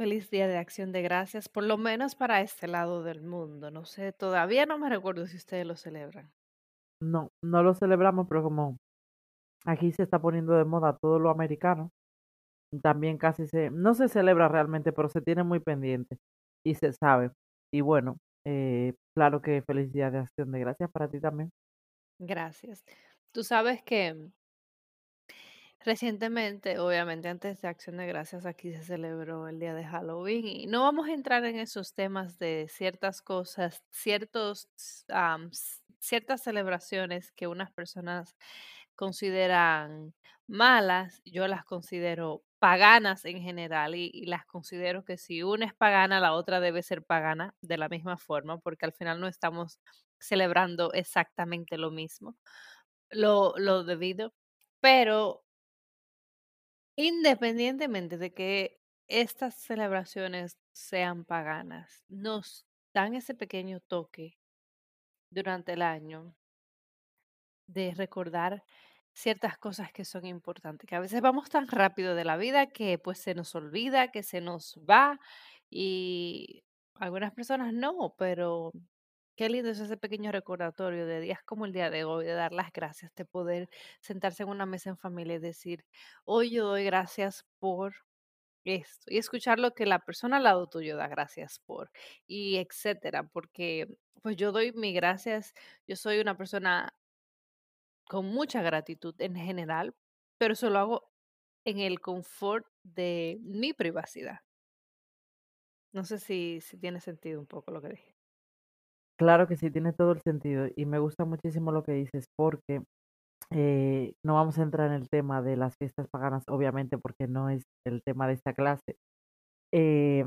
Feliz día de acción de gracias, por lo menos para este lado del mundo. No sé, todavía no me recuerdo si ustedes lo celebran. No, no lo celebramos, pero como aquí se está poniendo de moda todo lo americano, también casi se, no se celebra realmente, pero se tiene muy pendiente y se sabe. Y bueno, eh, claro que feliz día de acción de gracias para ti también. Gracias. Tú sabes que recientemente, obviamente antes de Acción de Gracias, aquí se celebró el día de Halloween y no vamos a entrar en esos temas de ciertas cosas, ciertos, s- ciertas celebraciones que unas personas consideran malas, yo las considero paganas en general y, y las considero que si una es pagana, la otra debe ser pagana de la misma forma, porque al final no estamos celebrando exactamente lo mismo, lo, lo debido, pero independientemente de que estas celebraciones sean paganas, nos dan ese pequeño toque durante el año de recordar ciertas cosas que son importantes, que a veces vamos tan rápido de la vida que pues se nos olvida, que se nos va y algunas personas no, pero qué lindo es ese pequeño recordatorio de días como el día de hoy, de dar las gracias, de poder sentarse en una mesa en familia y decir, hoy yo doy gracias por esto y escuchar lo que la persona al lado tuyo da gracias por y etcétera, porque pues yo doy mi gracias, yo soy una persona con mucha gratitud en general, pero eso lo hago en el confort de mi privacidad. No sé si, si tiene sentido un poco lo que dije. Claro que sí, tiene todo el sentido y me gusta muchísimo lo que dices porque eh, no vamos a entrar en el tema de las fiestas paganas, obviamente, porque no es el tema de esta clase. Eh,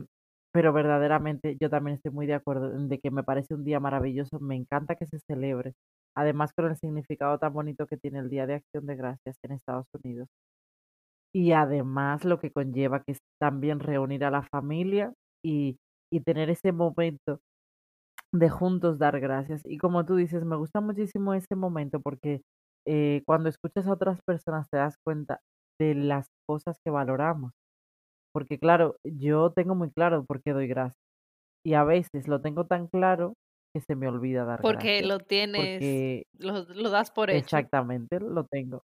pero verdaderamente yo también estoy muy de acuerdo de que me parece un día maravilloso, me encanta que se celebre, además con el significado tan bonito que tiene el Día de Acción de Gracias en Estados Unidos y además lo que conlleva que es también reunir a la familia y, y tener ese momento de juntos dar gracias. Y como tú dices, me gusta muchísimo ese momento porque eh, cuando escuchas a otras personas te das cuenta de las cosas que valoramos. Porque claro, yo tengo muy claro por qué doy gracias. Y a veces lo tengo tan claro que se me olvida dar Porque gracias. lo tienes, Porque lo, lo das por hecho. exactamente lo tengo.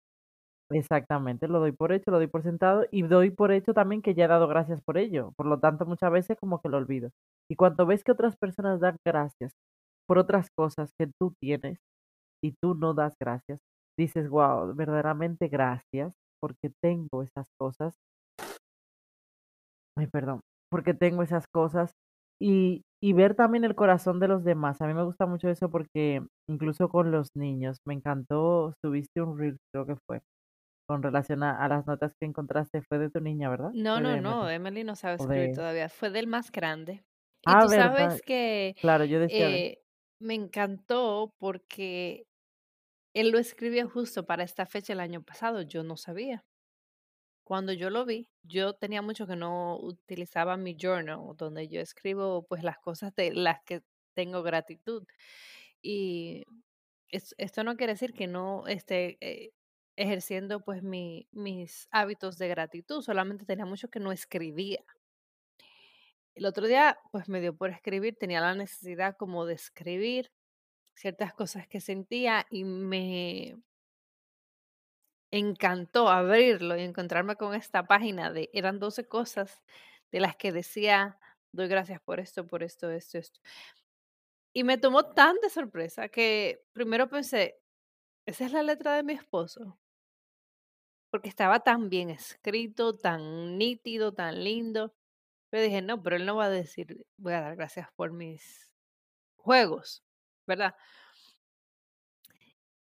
Exactamente, lo doy por hecho, lo doy por sentado y doy por hecho también que ya he dado gracias por ello. Por lo tanto, muchas veces como que lo olvido. Y cuando ves que otras personas dan gracias por otras cosas que tú tienes y tú no das gracias, dices, wow, verdaderamente gracias porque tengo esas cosas. Ay, perdón, porque tengo esas cosas y, y ver también el corazón de los demás. A mí me gusta mucho eso porque incluso con los niños, me encantó, subiste un reel, creo que fue con relación a, a las notas que encontraste, fue de tu niña, ¿verdad? No, no, no, Emily. No sabe escribir de... todavía. Fue del más grande. Y Ah, tú verdad. sabes que Claro, yo decía de... eh, me encantó porque él lo escribió justo para esta fecha el año pasado. Yo no sabía. Cuando yo lo vi, yo tenía mucho que no utilizaba mi journal, donde yo escribo pues las cosas de las que tengo gratitud. Y es- esto no quiere decir que no esté eh, ejerciendo pues mi, mis hábitos de gratitud, solamente tenía mucho que no escribía. El otro día pues me dio por escribir, tenía la necesidad como de escribir ciertas cosas que sentía y me encantó abrirlo y encontrarme con esta página de, eran 12 cosas de las que decía, doy gracias por esto, por esto, esto, esto. Y me tomó tan de sorpresa que primero pensé, esa es la letra de mi esposo, porque estaba tan bien escrito, tan nítido, tan lindo. Pero dije, no, pero él no va a decir, voy a dar gracias por mis juegos, ¿verdad?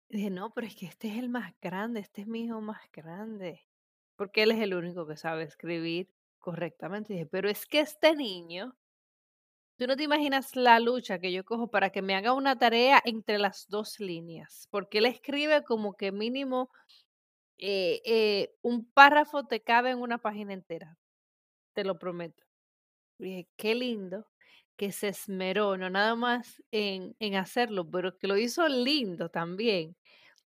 Y dije, no, pero es que este es el más grande, este es mi hijo más grande, porque él es el único que sabe escribir correctamente. Dije, pero es que este niño Tú no te imaginas la lucha que yo cojo para que me haga una tarea entre las dos líneas, porque él escribe como que mínimo eh, eh, un párrafo te cabe en una página entera, te lo prometo. Y dije, qué lindo que se esmeró, no nada más en, en hacerlo, pero que lo hizo lindo también,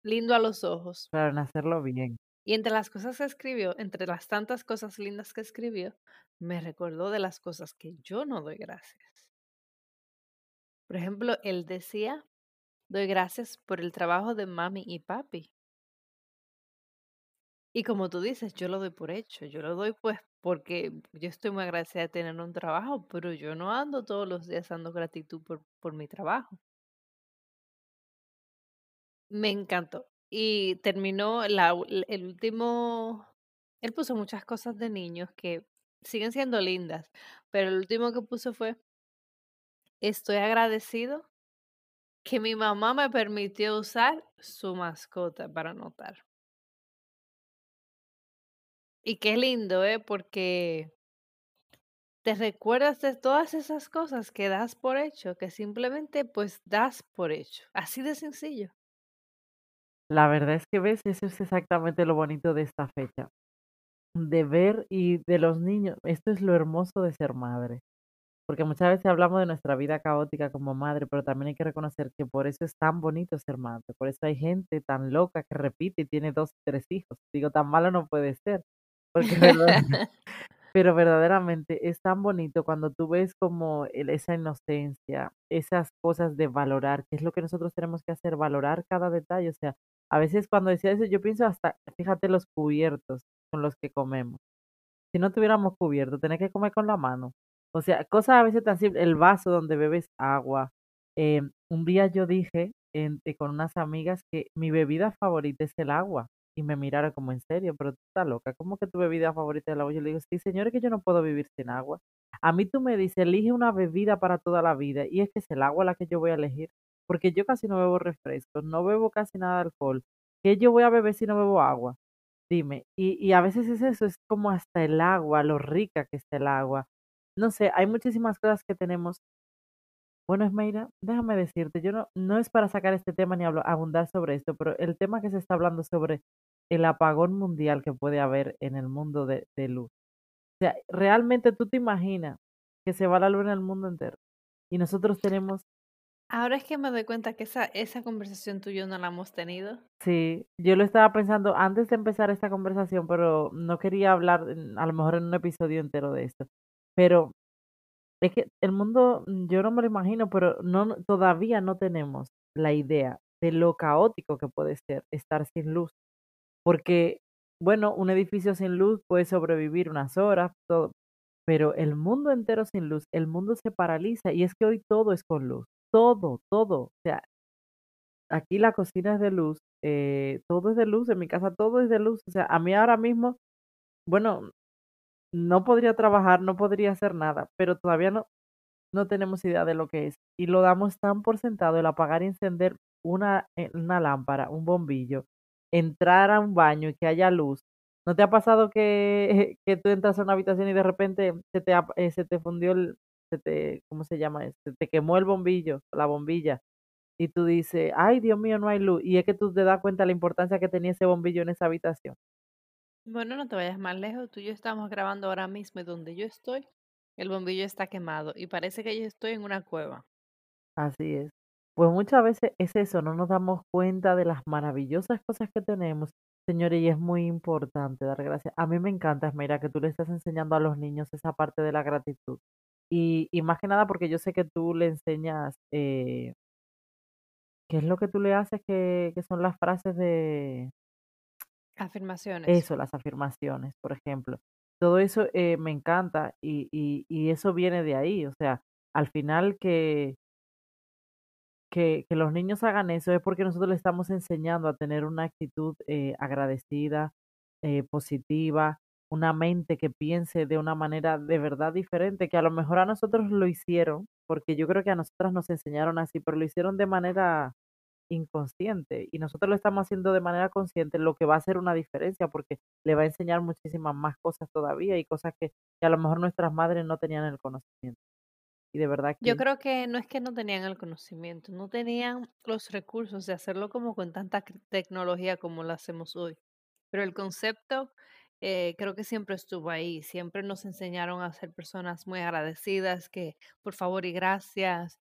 lindo a los ojos. Claro, en hacerlo bien. Y entre las cosas que escribió, entre las tantas cosas lindas que escribió, me recordó de las cosas que yo no doy gracias. Por ejemplo, él decía, doy gracias por el trabajo de mami y papi. Y como tú dices, yo lo doy por hecho, yo lo doy pues porque yo estoy muy agradecida de tener un trabajo, pero yo no ando todos los días dando gratitud por, por mi trabajo. Me encantó. Y terminó el último, él puso muchas cosas de niños que siguen siendo lindas, pero el último que puso fue, estoy agradecido que mi mamá me permitió usar su mascota para anotar. Y qué lindo, ¿eh? Porque te recuerdas de todas esas cosas que das por hecho, que simplemente pues das por hecho. Así de sencillo. La verdad es que ves, eso es exactamente lo bonito de esta fecha. De ver y de los niños, esto es lo hermoso de ser madre. Porque muchas veces hablamos de nuestra vida caótica como madre, pero también hay que reconocer que por eso es tan bonito ser madre. Por eso hay gente tan loca que repite y tiene dos, tres hijos. Digo, tan malo no puede ser. Porque pero verdaderamente es tan bonito cuando tú ves como esa inocencia, esas cosas de valorar, que es lo que nosotros tenemos que hacer, valorar cada detalle. O sea, a veces cuando decía eso, yo pienso hasta, fíjate los cubiertos con los que comemos. Si no tuviéramos cubierto, tener que comer con la mano. O sea, cosas a veces tan simples, el vaso donde bebes agua. Eh, un día yo dije en, eh, con unas amigas que mi bebida favorita es el agua y me miraron como en serio, pero tú estás loca, ¿cómo que tu bebida favorita es el agua? Yo le digo, sí, señores, que yo no puedo vivir sin agua. A mí tú me dices, elige una bebida para toda la vida y es que es el agua la que yo voy a elegir, porque yo casi no bebo refrescos, no bebo casi nada de alcohol. ¿Qué yo voy a beber si no bebo agua? Dime, y, y a veces es eso, es como hasta el agua, lo rica que está el agua. No sé, hay muchísimas cosas que tenemos bueno, Esmeira, déjame decirte, yo no, no es para sacar este tema ni abundar sobre esto, pero el tema que se está hablando sobre el apagón mundial que puede haber en el mundo de, luz. O sea, realmente tú te imaginas que se va la luz en el mundo entero y nosotros tenemos... Ahora es que me doy cuenta que esa, esa conversación tú y yo no la hemos tenido. Sí, yo lo estaba pensando antes de empezar esta conversación, pero no quería hablar a lo mejor en un episodio entero de esto. Pero es que el mundo, mm, yo no me lo imagino, pero no, todavía no tenemos la idea de lo caótico que puede ser estar sin luz. Porque, bueno, un edificio sin luz puede sobrevivir unas horas, todo, pero el mundo entero sin luz, el mundo se paraliza y es que hoy todo es con luz, todo, todo. O sea, aquí la cocina es de luz, eh, todo es de luz, en mi casa todo es de luz. O sea, a mí ahora mismo, bueno, no podría trabajar, no podría hacer nada, pero todavía no, no tenemos idea de lo que es. Y lo damos tan por sentado el apagar y encender una, eh, una lámpara, un bombillo, entrar a un baño y que haya luz. ¿No te ha pasado que, que tú entras a una habitación y de repente se te, eh, se te fundió el, se te, ¿cómo se llama? Se te quemó el bombillo, la bombilla, y tú dices, ay Dios mío, no hay luz. Y es que tú te das cuenta de la importancia que tenía ese bombillo en esa habitación. Bueno, no te vayas más lejos. Tú y yo estamos grabando ahora mismo y donde yo estoy, el bombillo está quemado y parece que yo estoy en una cueva. Así es. Pues muchas veces es eso, no nos damos cuenta de las maravillosas cosas que tenemos, señores, y es muy importante dar gracias. A mí me encanta, Esmera, que tú le estás enseñando a los niños esa parte de la gratitud. Y, y más que nada porque yo sé que tú le enseñas, eh, ¿qué es lo que tú le haces? Que, que son las frases de, Afirmaciones. Eso, las afirmaciones, por ejemplo. Todo eso eh, me encanta y, y, y, eso viene de ahí. O sea, al final que, que, que, los niños hagan eso es porque nosotros les estamos enseñando a tener una actitud eh, agradecida, eh, positiva, una mente que piense de una manera de verdad diferente, que a lo mejor a nosotros lo hicieron, porque yo creo que a nosotras nos enseñaron así, pero lo hicieron de manera inconsciente y nosotros lo estamos haciendo de manera consciente, lo que va a hacer una diferencia porque le va a enseñar muchísimas más cosas todavía y cosas que, a lo mejor nuestras madres no tenían el conocimiento. Y de verdad Yo creo que no es que no tenían el conocimiento, no tenían los recursos de hacerlo como con tanta tecnología como lo hacemos hoy. Pero el concepto eh, creo que siempre estuvo ahí, siempre nos enseñaron a ser personas muy agradecidas, que por favor y gracias,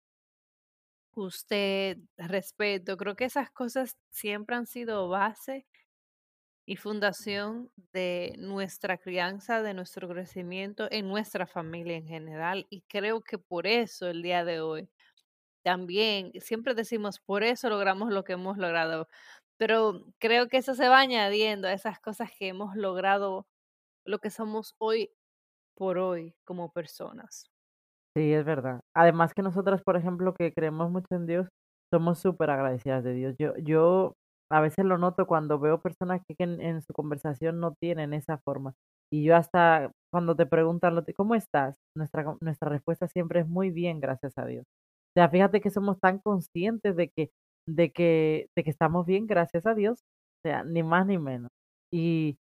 usted, respeto, creo que esas cosas siempre han sido base y fundación de nuestra crianza, de nuestro crecimiento en nuestra familia en general. Y creo que por eso el día de hoy también, siempre decimos, por eso logramos lo que hemos logrado, pero creo que eso se va añadiendo a esas cosas que hemos logrado, lo que somos hoy por hoy como personas. Sí, es verdad. Además que nosotras, por ejemplo, que creemos mucho en Dios, somos súper agradecidas de Dios. Yo, yo a veces lo noto cuando veo personas que en, su conversación no tienen esa forma. Y yo hasta cuando te preguntan, ¿cómo estás? Nuestra, nuestra respuesta siempre es muy bien, gracias a Dios. O sea, fíjate que somos tan conscientes de que, de que, de que estamos bien, gracias a Dios. O sea, ni más ni menos. Y,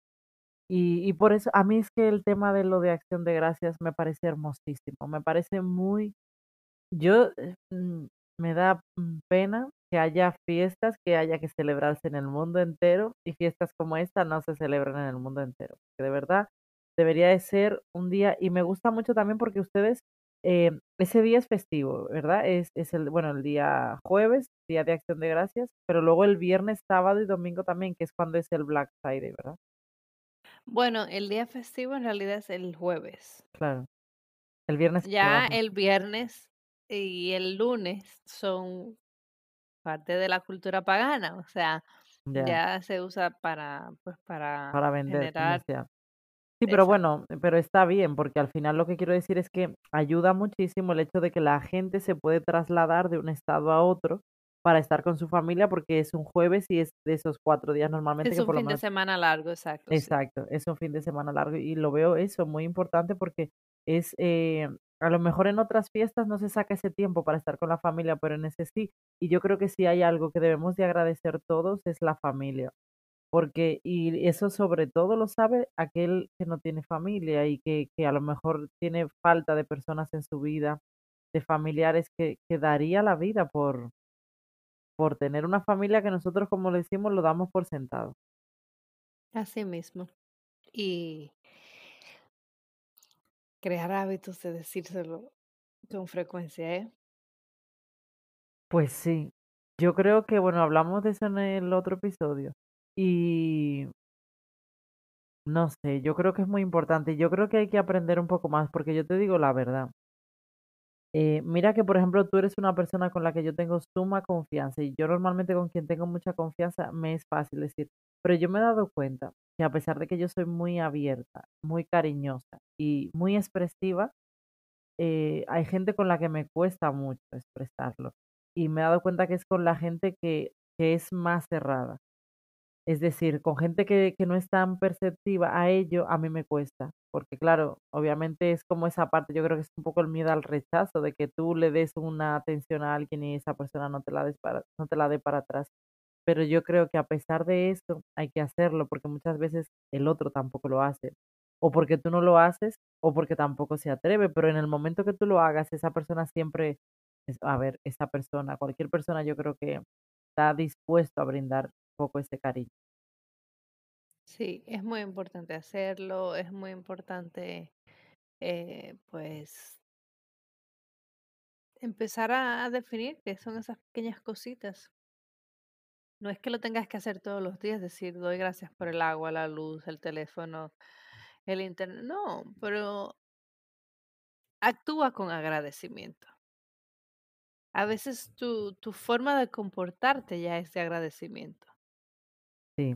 y, y por eso, a mí es que el tema de lo de acción de gracias me parece hermosísimo, me parece muy, yo eh, mm, me da mm, pena que haya fiestas que haya que celebrarse en el mundo entero y fiestas como esta no se celebran en el mundo entero, que de verdad debería de ser un día y me gusta mucho también porque ustedes, eh, ese día es festivo, ¿verdad? Es, es el, bueno, el día jueves, día de acción de gracias, pero luego el viernes, sábado y domingo también, que es cuando es el Black Friday, ¿verdad? Bueno, el día festivo en realidad es el jueves. Claro. El viernes Ya el viernes y el lunes son parte de la cultura pagana, o sea, Ya, ya se usa para, pues, para para vender, generar. Sí, pero exacto. bueno, pero está bien, porque al final lo que quiero decir es que ayuda muchísimo el hecho de que la gente se puede trasladar de un estado a otro para estar con su familia, porque es un jueves y es de esos cuatro días normalmente Es que un por lo fin de menos semana largo, exacto, sí. Exacto, es un fin de semana largo y lo veo eso muy importante porque es, eh, a lo mejor en otras fiestas no se saca ese tiempo para estar con la familia, pero en ese sí. Y yo creo que si hay algo que debemos de agradecer todos es la familia, porque, y eso sobre todo lo sabe aquel que no tiene familia y que, que a lo mejor tiene falta de personas en su vida, de familiares que, que daría la vida por, por tener una familia que nosotros, como le decimos, lo damos por sentado. Así mismo. Y crear hábitos de decírselo con frecuencia, ¿eh? Pues sí, yo creo que, bueno, hablamos de eso en el otro episodio y no sé, yo creo que es muy importante. Yo creo que hay que aprender un poco más porque yo te digo la verdad. eh, mira que, por ejemplo, tú eres una persona con la que yo tengo suma confianza y yo normalmente con quien tengo mucha confianza me es fácil decir, pero yo me he dado cuenta que a pesar de que yo soy muy abierta, muy cariñosa y muy expresiva, eh, hay gente con la que me cuesta mucho expresarlo. Y me he dado cuenta que es con la gente que, que es más cerrada. Es decir, con gente que, que no es tan perceptiva a ello, a mí me cuesta. Porque claro, obviamente es como esa parte, yo creo que es un poco el miedo al rechazo, de que tú le des una atención a alguien y esa persona no te la, des para, no te la dé para atrás. Pero yo creo que a pesar de eso hay que hacerlo porque muchas veces el otro tampoco lo hace. O porque tú no lo haces o porque tampoco se atreve. Pero en el momento que tú lo hagas, esa persona siempre, a ver, esa persona, cualquier persona yo creo que está dispuesto a brindar un poco ese cariño. Sí, es muy importante hacerlo, es muy importante, eh, pues, empezar a, a definir qué son esas pequeñas cositas. No es que lo tengas que hacer todos los días, decir, doy gracias por el agua, la luz, el teléfono, el internet. No, pero actúa con agradecimiento. A veces tu, tu forma de comportarte ya es de agradecimiento. Sí.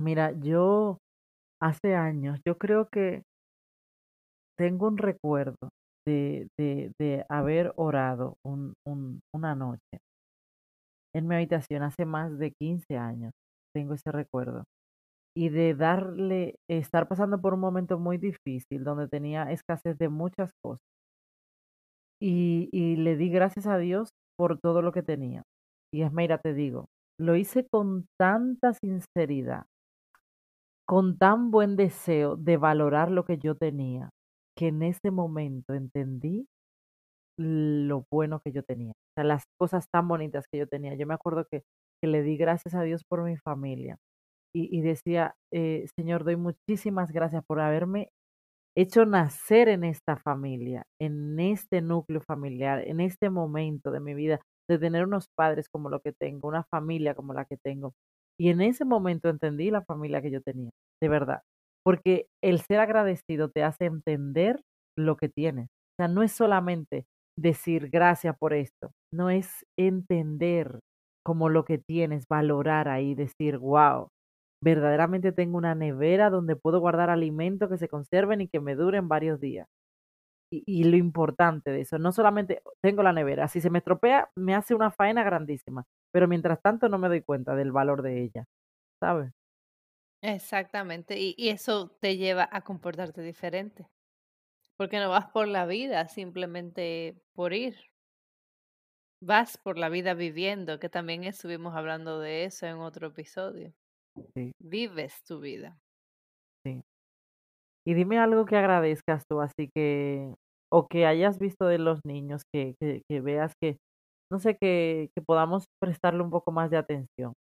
Mira, yo hace años, yo creo que tengo un recuerdo de, de, de haber orado un, un, una noche en mi habitación hace más de 15 años. Tengo ese recuerdo. Y de darle, estar pasando por un momento muy difícil donde tenía escasez de muchas cosas. Y, y le di gracias a Dios por todo lo que tenía. Y es, mira, te digo, lo hice con tanta sinceridad, con tan buen deseo de valorar lo que yo tenía, que en ese momento entendí lo bueno que yo tenía, o sea, las cosas tan bonitas que yo tenía. Yo me acuerdo que, que le di gracias a Dios por mi familia y, y decía, eh, Señor, doy muchísimas gracias por haberme hecho nacer en esta familia, en este núcleo familiar, en este momento de mi vida, de tener unos padres como lo que tengo, una familia como la que tengo. Y en ese momento entendí la familia que yo tenía, de verdad. Porque el ser agradecido te hace entender lo que tienes. O sea, no es solamente decir gracias por esto, no es entender como lo que tienes, valorar ahí, decir, wow, verdaderamente tengo una nevera donde puedo guardar alimentos que se conserven y que me duren varios días. Y, lo importante de eso, no solamente tengo la nevera, si se me estropea, me hace una faena grandísima, pero mientras tanto no me doy cuenta del valor de ella, ¿sabes? Exactamente, y, y eso te lleva a comportarte diferente, porque no vas por la vida simplemente por ir, vas por la vida viviendo, que también estuvimos hablando de eso en otro episodio. Sí, Vives tu vida. sí. Y dime algo que agradezcas tú, así que, o que hayas visto de los niños, que, que, que veas que, no sé, que, que podamos prestarle un poco más de atención.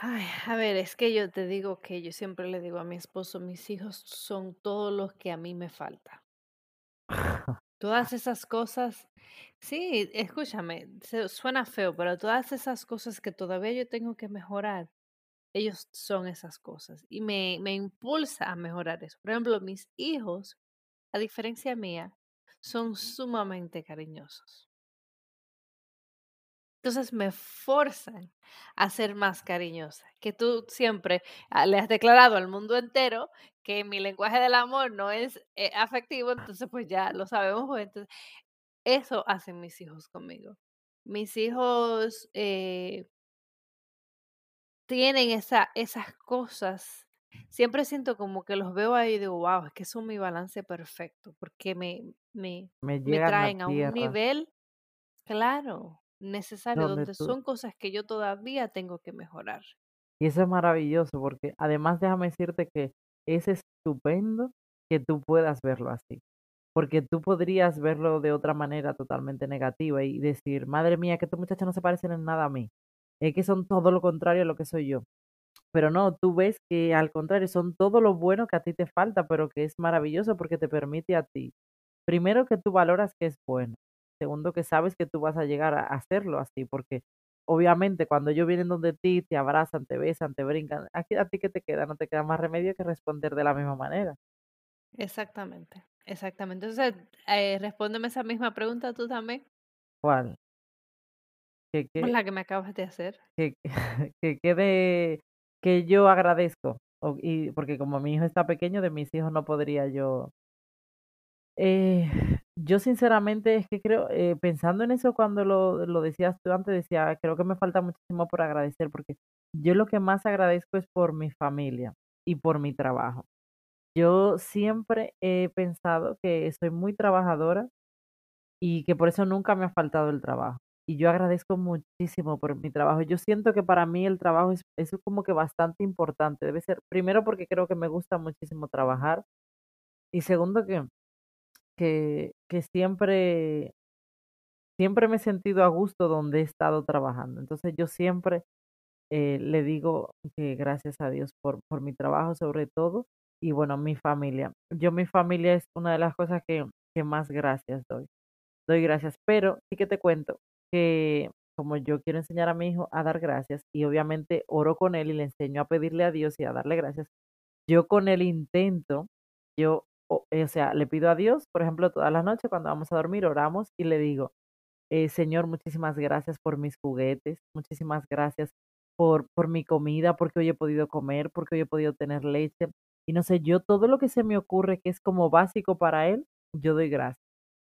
Ay, a ver, es que yo te digo que yo siempre le digo a mi esposo, mis hijos son todo lo que a mí me falta. Todas esas cosas, sí, escúchame, se- suena feo, pero todas esas cosas que todavía yo tengo que mejorar, ellos son esas cosas y me, me impulsa a mejorar eso. Por ejemplo, mis hijos, a diferencia mía, son sumamente cariñosos. Entonces me forzan a ser más cariñosa, que tú siempre ah, le has declarado al mundo entero que mi lenguaje del amor no es eh, afectivo, entonces pues ya lo sabemos, pues entonces eso hacen mis hijos conmigo. Mis hijos eh, tienen esa, esas cosas. Siempre siento como que los veo ahí y digo, wow, es que son mi balance perfecto, porque me, me, Me me a traen a un nivel, claro, necesario, donde donde tú, son cosas que yo todavía tengo que mejorar. y eso es maravilloso, porque además déjame decirte que es estupendo que tú puedas verlo así, porque tú podrías verlo de otra manera totalmente negativa y decir, madre mía, que estos muchachos no se parecen en nada a mí, es que son todo lo contrario a lo que soy yo. Pero no, tú ves que al contrario, son todo lo bueno que a ti te falta, pero que es maravilloso porque te permite a ti, primero que tú valoras que es bueno, segundo que sabes que tú vas a llegar a hacerlo así, porque obviamente cuando ellos vienen donde ti, te abrazan, te besan, te brincan, aquí a ti que te queda, no te queda más remedio que responder de la misma manera. Exactamente, exactamente. Entonces, eh, respóndeme esa misma pregunta tú también, ¿Cuál? Que, que, la que me acabas de hacer. que, que quede, que yo agradezco, o- y porque como mi hijo está pequeño, de mis hijos no podría yo Eh, yo sinceramente es que creo, eh, pensando en eso cuando lo, lo decías tú antes, decía, creo que me falta muchísimo por agradecer, porque yo lo que más agradezco es por mi familia y por mi trabajo. Yo siempre he pensado que soy muy trabajadora y que por eso nunca me ha faltado el trabajo. Y yo agradezco muchísimo por mi trabajo. Yo siento que para mí el trabajo es, es como que bastante importante. Debe ser, primero porque creo que me gusta muchísimo trabajar y segundo que que, siempre, siempre me he sentido a gusto donde he estado trabajando. Entonces yo siempre eh, le digo que gracias a Dios por, por mi trabajo sobre todo y bueno, mi familia. Yo mi familia es una de las cosas que, que más gracias doy. Doy gracias, pero sí que te cuento que como yo quiero enseñar a mi hijo a dar gracias y obviamente oro con él y le enseño a pedirle a Dios y a darle gracias, yo con el intento, yo, o, eh, o sea, le pido a Dios, por ejemplo, todas las noches cuando vamos a dormir, oramos y le digo, eh, Señor, muchísimas gracias por mis juguetes, muchísimas gracias por, por mi comida, porque hoy he podido comer, porque hoy he podido tener leche. Y no sé, yo todo lo que se me ocurre que es como básico para él, yo doy gracias.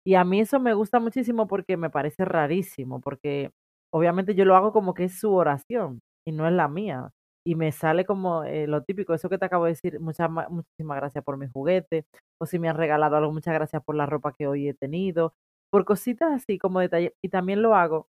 Y a mí eso me gusta muchísimo porque me parece rarísimo, porque obviamente yo lo hago como que es su oración y no es la mía. Y me sale como eh, lo típico, eso que te acabo de decir, muchas, ma- muchísimas gracias por mi juguete, o si me han regalado algo, muchas gracias por la ropa que hoy he tenido, por cositas así como detalle. Y también lo hago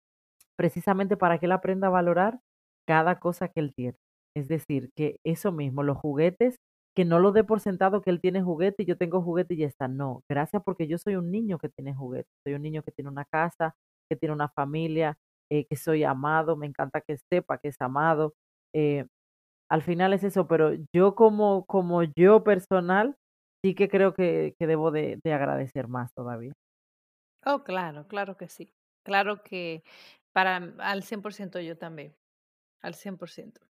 precisamente para que él aprenda a valorar cada cosa que él tiene. Es decir, que eso mismo, los juguetes que no lo dé por sentado que él tiene juguete y yo tengo juguete y ya está. No, gracias porque yo soy un niño que tiene juguete, soy un niño que tiene una casa, que tiene una familia, eh, que soy amado, me encanta que sepa que es amado. Eh, al final es eso, pero yo como, como yo personal, sí que creo que, que debo de, de agradecer más todavía. Oh, claro, claro que sí. Claro que para al 100% yo también, al 100%.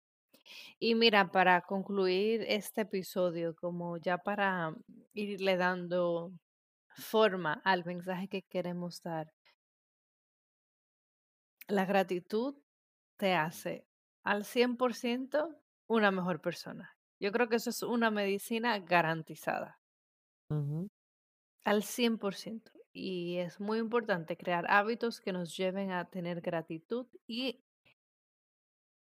Y mira, para concluir este episodio, como ya para irle dando forma al mensaje que queremos dar, la gratitud te hace al 100% una mejor persona. Yo creo que eso es una medicina garantizada. Al 100%. Y es muy importante crear hábitos que nos lleven a tener gratitud y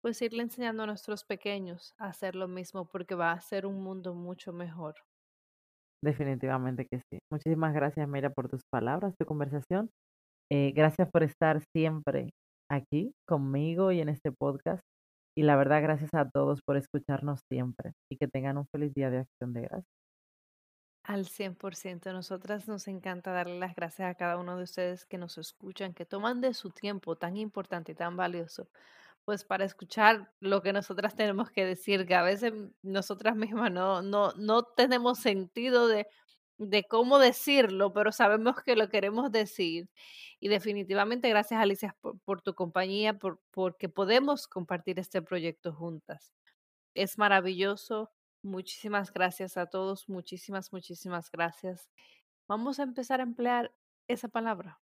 pues irle enseñando a nuestros pequeños a hacer lo mismo porque va a ser un mundo mucho mejor. Definitivamente que sí. Muchísimas gracias, Mira, por tus palabras, tu conversación. Eh, gracias por estar siempre aquí conmigo y en este podcast. Y la verdad, gracias a todos por escucharnos siempre y que tengan un feliz día de acción de gracias. Al 100%. Nosotras nos encanta darle las gracias a cada uno de ustedes que nos escuchan, que toman de su tiempo tan importante y tan valioso, pues para escuchar lo que nosotras tenemos que decir, que a veces nosotras mismas no, no, no tenemos sentido de, de cómo decirlo, pero sabemos que lo queremos decir. Y definitivamente gracias Alicia por, tu compañía, por, porque podemos compartir este proyecto juntas. Es maravilloso. Muchísimas gracias a todos, muchísimas, muchísimas gracias. Vamos a empezar a emplear esa palabra.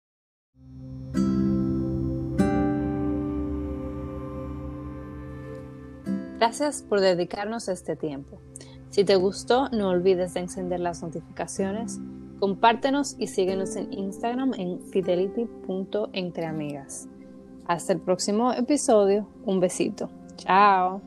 Gracias por dedicarnos este tiempo. Si te gustó, no olvides de encender las notificaciones, compártenos y síguenos en Instagram en fidelity.entreamigas. Hasta el próximo episodio. Un besito. Chao.